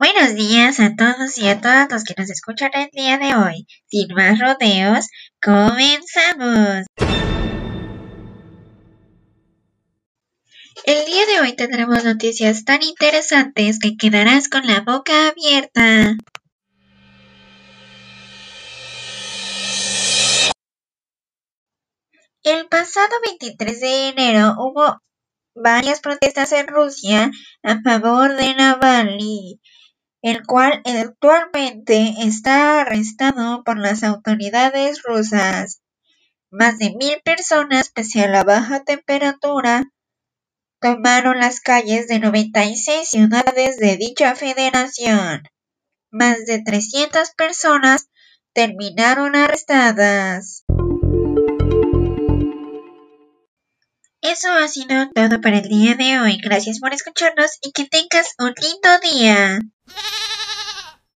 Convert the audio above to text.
Buenos días a todos y a todas los que nos escuchan el día de hoy. Sin más rodeos, comenzamos. El día de hoy tendremos noticias tan interesantes que quedarás con la boca abierta. El pasado 23 de enero hubo varias protestas en Rusia a favor de Navalny, el cual actualmente está arrestado por las autoridades rusas. Más de mil personas, pese a la baja temperatura, tomaron las calles de 96 ciudades de dicha federación. Más de 300 personas terminaron arrestadas. Eso ha sido todo para el día de hoy. Gracias por escucharnos y que tengas un lindo día.